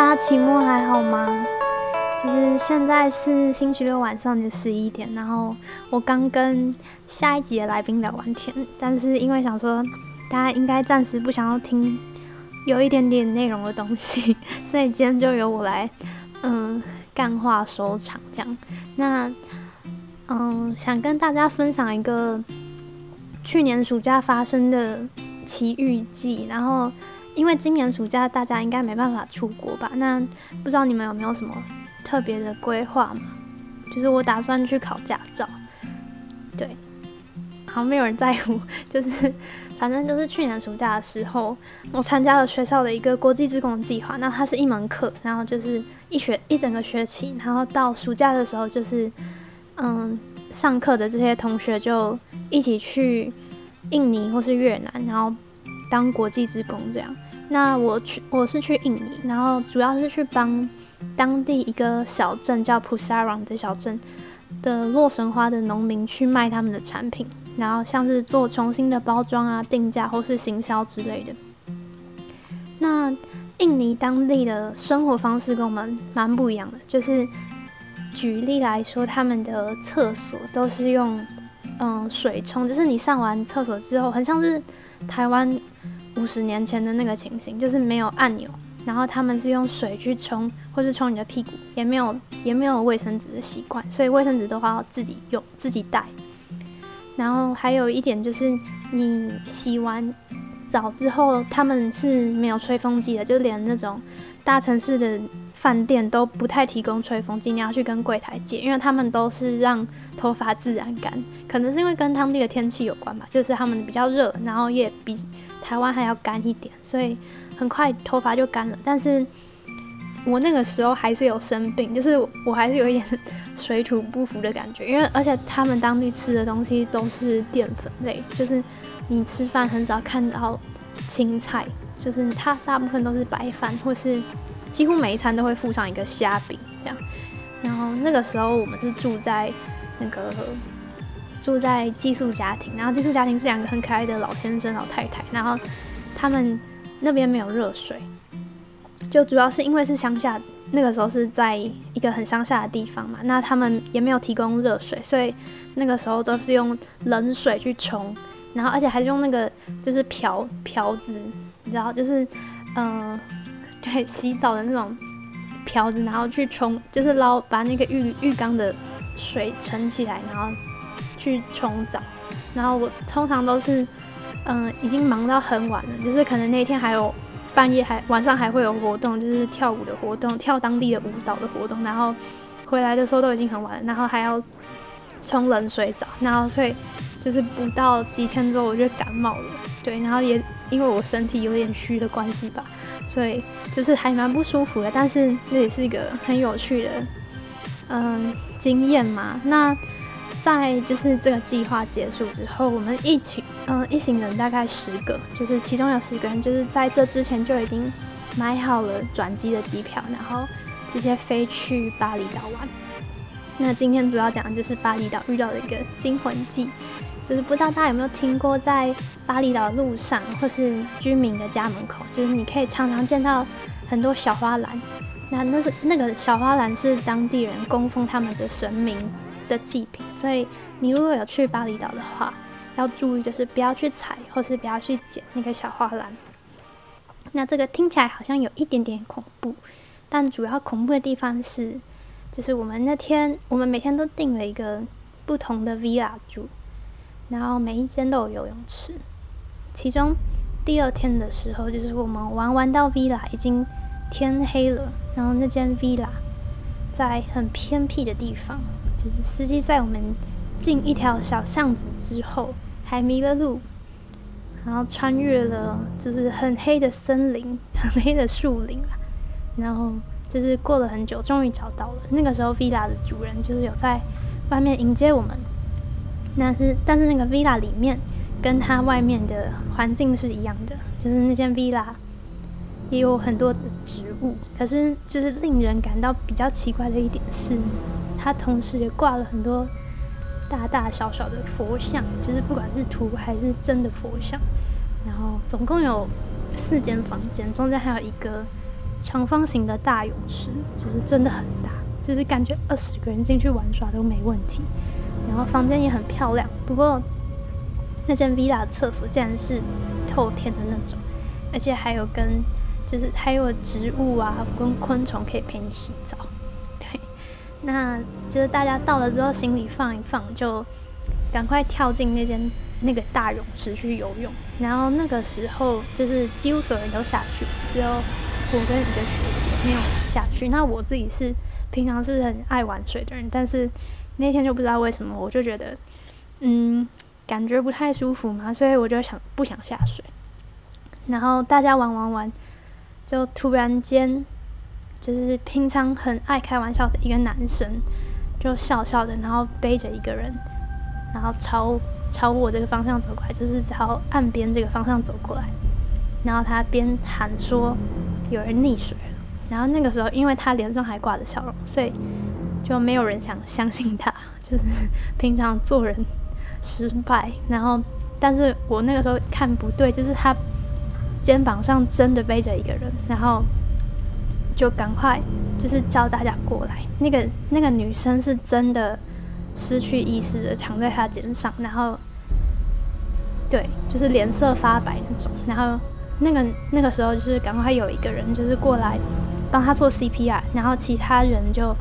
大家期末还好吗？就是现在是星期六晚上的十一点，然后我刚跟下一集的来宾聊完天，但是因为想说大家应该暂时不想要听有一点点内容的东西，所以今天就由我来嗯干话收场这样。那嗯想跟大家分享一个去年暑假发生的奇遇记，然后。因为今年暑假大家应该没办法出国吧？那不知道你们有没有什么特别的规划吗？就是我打算去考驾照，对，好像没有人在乎。就是反正就是去年暑假的时候，我参加了学校的一个国际职工计划。那它是一门课，然后就是一学一整个学期，然后到暑假的时候，就是嗯，上课的这些同学就一起去印尼或是越南，然后。当国际职工这样，那我去我是去印尼，然后主要是去帮当地一个小镇叫 Pusarang 的小镇的洛神花的农民去卖他们的产品，然后像是做重新的包装啊、定价或是行销之类的。那印尼当地的生活方式跟我们蛮不一样的，就是举例来说，他们的厕所都是用嗯水冲，就是你上完厕所之后，很像是台湾。五十年前的那个情形，就是没有按钮，然后他们是用水去冲，或是冲你的屁股，也没有也没有卫生纸的习惯，所以卫生纸都要自己用自己带。然后还有一点就是，你洗完澡之后，他们是没有吹风机的，就连那种大城市的。饭店都不太提供吹风机，你要去跟柜台借，因为他们都是让头发自然干，可能是因为跟当地的天气有关吧，就是他们比较热，然后也比台湾还要干一点，所以很快头发就干了。但是我那个时候还是有生病，就是我还是有一点水土不服的感觉，因为而且他们当地吃的东西都是淀粉类，就是你吃饭很少看到青菜，就是它大部分都是白饭或是。几乎每一餐都会附上一个虾饼，这样。然后那个时候我们是住在那个住在寄宿家庭，然后寄宿家庭是两个很可爱的老先生老太太，然后他们那边没有热水，就主要是因为是乡下，那个时候是在一个很乡下的地方嘛，那他们也没有提供热水，所以那个时候都是用冷水去冲，然后而且还是用那个就是瓢瓢子，你知道，就是嗯。对，洗澡的那种瓢子，然后去冲，就是捞把那个浴浴缸的水盛起来，然后去冲澡。然后我通常都是，嗯，已经忙到很晚了，就是可能那天还有半夜还晚上还会有活动，就是跳舞的活动，跳当地的舞蹈的活动。然后回来的时候都已经很晚了，然后还要冲冷水澡，然后所以就是不到几天之后我就感冒了。对，然后也因为我身体有点虚的关系吧。所以就是还蛮不舒服的，但是那也是一个很有趣的嗯经验嘛。那在就是这个计划结束之后，我们一起嗯一行人大概十个，就是其中有十个人就是在这之前就已经买好了转机的机票，然后直接飞去巴厘岛玩。那今天主要讲的就是巴厘岛遇到的一个惊魂记。就是不知道大家有没有听过，在巴厘岛路上或是居民的家门口，就是你可以常常见到很多小花篮。那那是那个小花篮是当地人供奉他们的神明的祭品，所以你如果有去巴厘岛的话，要注意就是不要去踩或是不要去捡那个小花篮。那这个听起来好像有一点点恐怖，但主要恐怖的地方是，就是我们那天我们每天都订了一个不同的 villa 住。然后每一间都有游泳池，其中第二天的时候，就是我们玩玩到 villa 已经天黑了，然后那间 villa 在很偏僻的地方，就是司机在我们进一条小巷子之后还迷了路，然后穿越了就是很黑的森林、很黑的树林然后就是过了很久，终于找到了。那个时候 villa 的主人就是有在外面迎接我们。那是，但是那个 villa 里面跟它外面的环境是一样的，就是那间 villa 也有很多的植物。可是，就是令人感到比较奇怪的一点是，它同时也挂了很多大大小小的佛像，就是不管是图还是真的佛像。然后总共有四间房间，中间还有一个长方形的大泳池，就是真的很大，就是感觉二十个人进去玩耍都没问题。然后房间也很漂亮，不过那间 villa 厕所竟然是透天的那种，而且还有跟就是还有植物啊跟昆虫可以陪你洗澡。对，那就是大家到了之后行李放一放，就赶快跳进那间那个大泳池去游泳。然后那个时候就是几乎所有人都下去，只有我跟一个学姐没有下去。那我自己是平常是很爱玩水的人，但是。那天就不知道为什么，我就觉得，嗯，感觉不太舒服嘛，所以我就想不想下水。然后大家玩玩玩，就突然间，就是平常很爱开玩笑的一个男生，就笑笑的，然后背着一个人，然后朝朝我这个方向走过来，就是朝岸边这个方向走过来。然后他边喊说有人溺水了，然后那个时候因为他脸上还挂着笑容，所以。就没有人想相信他，就是平常做人失败，然后，但是我那个时候看不对，就是他肩膀上真的背着一个人，然后就赶快就是叫大家过来。那个那个女生是真的失去意识的躺在他肩上，然后对，就是脸色发白那种。然后那个那个时候就是赶快有一个人就是过来帮他做 CPR，然后其他人就。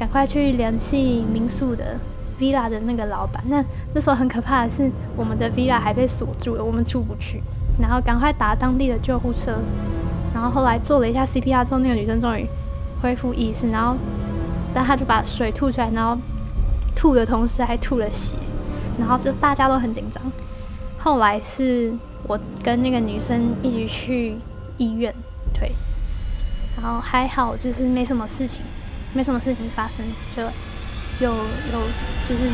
赶快去联系民宿的 villa 的那个老板。那那时候很可怕的是，我们的 villa 还被锁住了，我们出不去。然后赶快打当地的救护车。然后后来做了一下 CPR 之后，那个女生终于恢复意识。然后，但她就把水吐出来，然后吐的同时还吐了血。然后就大家都很紧张。后来是我跟那个女生一起去医院推，然后还好，就是没什么事情。没什么事情发生，就有有就是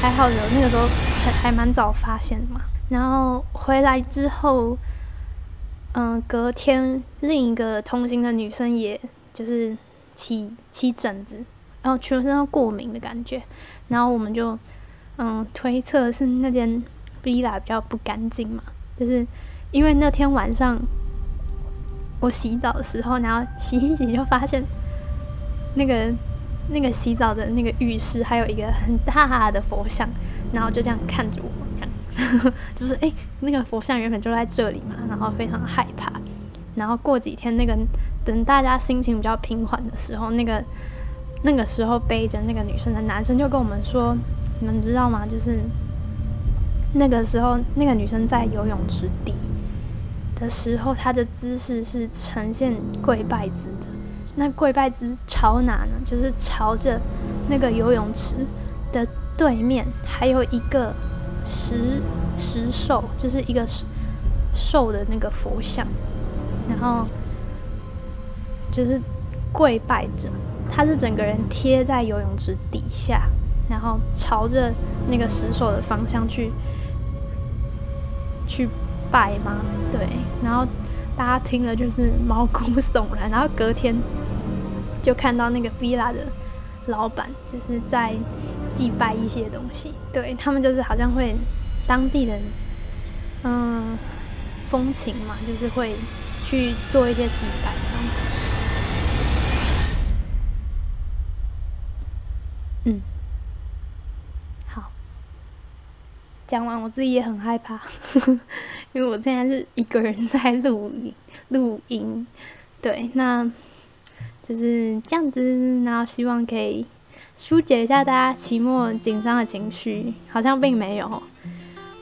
还好有那个时候还还蛮早发现的嘛。然后回来之后，嗯，隔天另一个同行的女生也就是起起疹子，然后全身都过敏的感觉。然后我们就嗯推测是那间 villa 比较不干净嘛，就是因为那天晚上我洗澡的时候，然后洗一洗就发现。那个那个洗澡的那个浴室还有一个很大的佛像，然后就这样看着我，看，就是哎，那个佛像原本就在这里嘛，然后非常害怕。然后过几天，那个等大家心情比较平缓的时候，那个那个时候背着那个女生的男生就跟我们说：“你们知道吗？就是那个时候那个女生在游泳池底的时候，她的姿势是呈现跪拜姿的。”那跪拜姿朝哪呢？就是朝着那个游泳池的对面，还有一个石石兽，就是一个兽的那个佛像，然后就是跪拜着，他是整个人贴在游泳池底下，然后朝着那个石兽的方向去去拜吗？对，然后。大家听了就是毛骨悚然，然后隔天就看到那个 villa 的老板就是在祭拜一些东西，对他们就是好像会当地的嗯风情嘛，就是会去做一些祭拜这样子。嗯，好，讲完我自己也很害怕。因为我现在是一个人在录音，录音，对，那就是这样子，然后希望可以疏解一下大家期末紧张的情绪，好像并没有。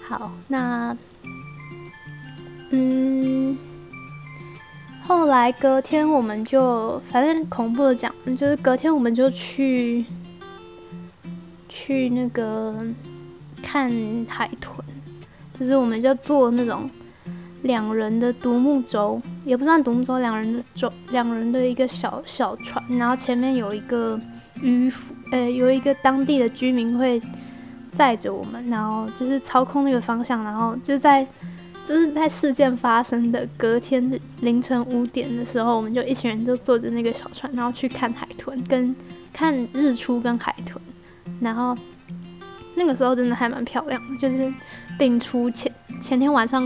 好，那嗯，后来隔天我们就反正恐怖的讲，就是隔天我们就去去那个看海豚。就是我们就坐那种两人的独木舟，也不算独木舟，两人的舟，两人的一个小小船，然后前面有一个渔夫，呃，有一个当地的居民会载着我们，然后就是操控那个方向，然后就在就是在事件发生的隔天凌晨五点的时候，我们就一群人就坐着那个小船，然后去看海豚，跟看日出跟海豚，然后。那个时候真的还蛮漂亮的，就是并出前前天晚上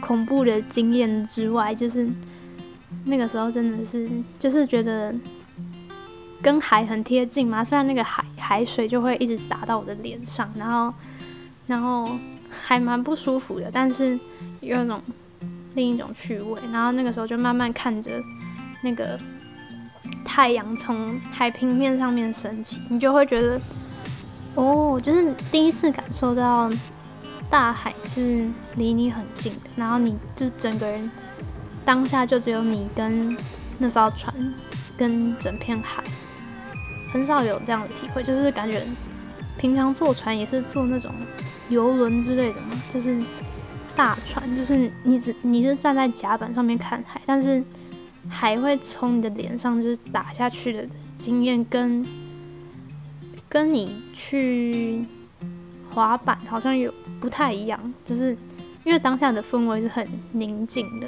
恐怖的经验之外，就是那个时候真的是就是觉得跟海很贴近嘛，虽然那个海海水就会一直打到我的脸上，然后然后还蛮不舒服的，但是有一种另一种趣味。然后那个时候就慢慢看着那个太阳从海平面上面升起，你就会觉得哦，就是第一次感受到大海是离你很近的，然后你就整个人。当下就只有你跟那艘船，跟整片海，很少有这样的体会，就是感觉平常坐船也是坐那种游轮之类的嘛，就是大船，就是你只你是站在甲板上面看海，但是海会从你的脸上就是打下去的经验，跟跟你去滑板好像有不太一样，就是因为当下的氛围是很宁静的。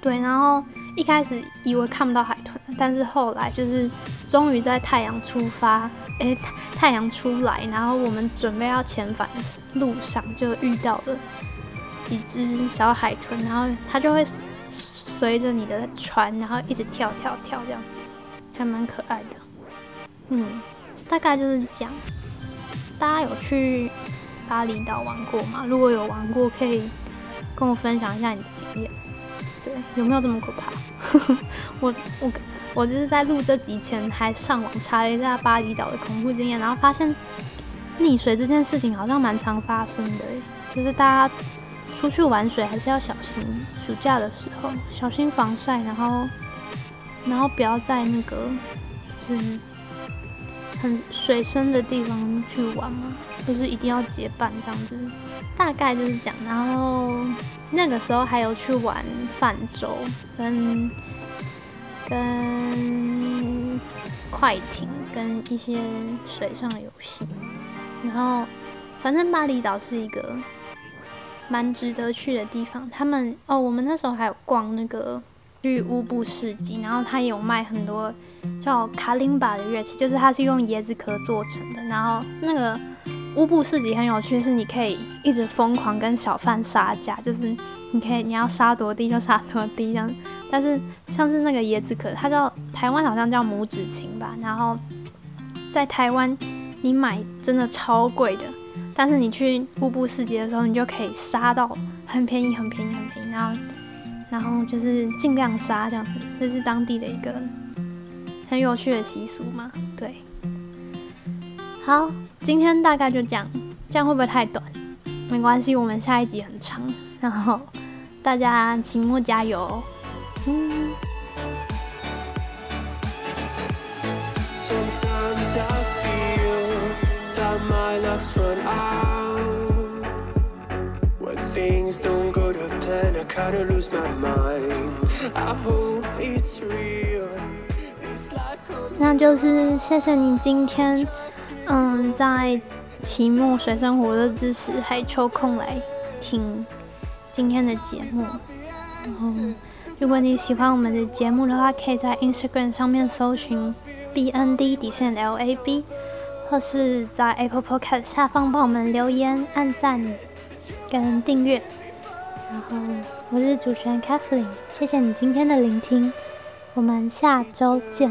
对，然后一开始以为看不到海豚，但是后来就是终于在太阳出发，诶，太阳出来，然后我们准备要遣返的路上，就遇到了几只小海豚，然后它就会随着你的船，然后一直跳跳跳这样子，还蛮可爱的。嗯，大概就是讲，大家有去巴厘岛玩过吗？如果有玩过，可以跟我分享一下你的经验。对，有没有这么可怕？我我我就是在录这集前还上网查了一下巴厘岛的恐怖经验，然后发现溺水这件事情好像蛮常发生的，就是大家出去玩水还是要小心，暑假的时候小心防晒，然后然后不要在那个就是很水深的地方去玩嘛，就是一定要结伴这样子。大概就是讲，然后那个时候还有去玩泛舟，跟跟快艇，跟一些水上游戏。然后反正巴厘岛是一个蛮值得去的地方。他们哦，我们那时候还有逛那个去乌布市集，然后他有卖很多叫卡林巴的乐器，就是它是用椰子壳做成的。然后那个。乌布市集很有趣，是你可以一直疯狂跟小贩杀价，就是你可以你要杀多低就杀多低这样。但是像是那个椰子壳，它叫台湾好像叫拇指琴吧，然后在台湾你买真的超贵的，但是你去乌布市集的时候，你就可以杀到很便宜、很便宜、很便宜，然后然后就是尽量杀这样子，这是当地的一个很有趣的习俗嘛，对。好，今天大概就这样，这样会不会太短？没关系，我们下一集很长。然后大家期末加油。那就是谢谢你今天。嗯，在期末水生活的知识还抽空来听今天的节目。然后，如果你喜欢我们的节目的话，可以在 Instagram 上面搜寻 BND 底线 LAB，或是在 Apple Podcast 下方帮我们留言、按赞跟订阅。然后，我是主持人 Kathleen，谢谢你今天的聆听，我们下周见。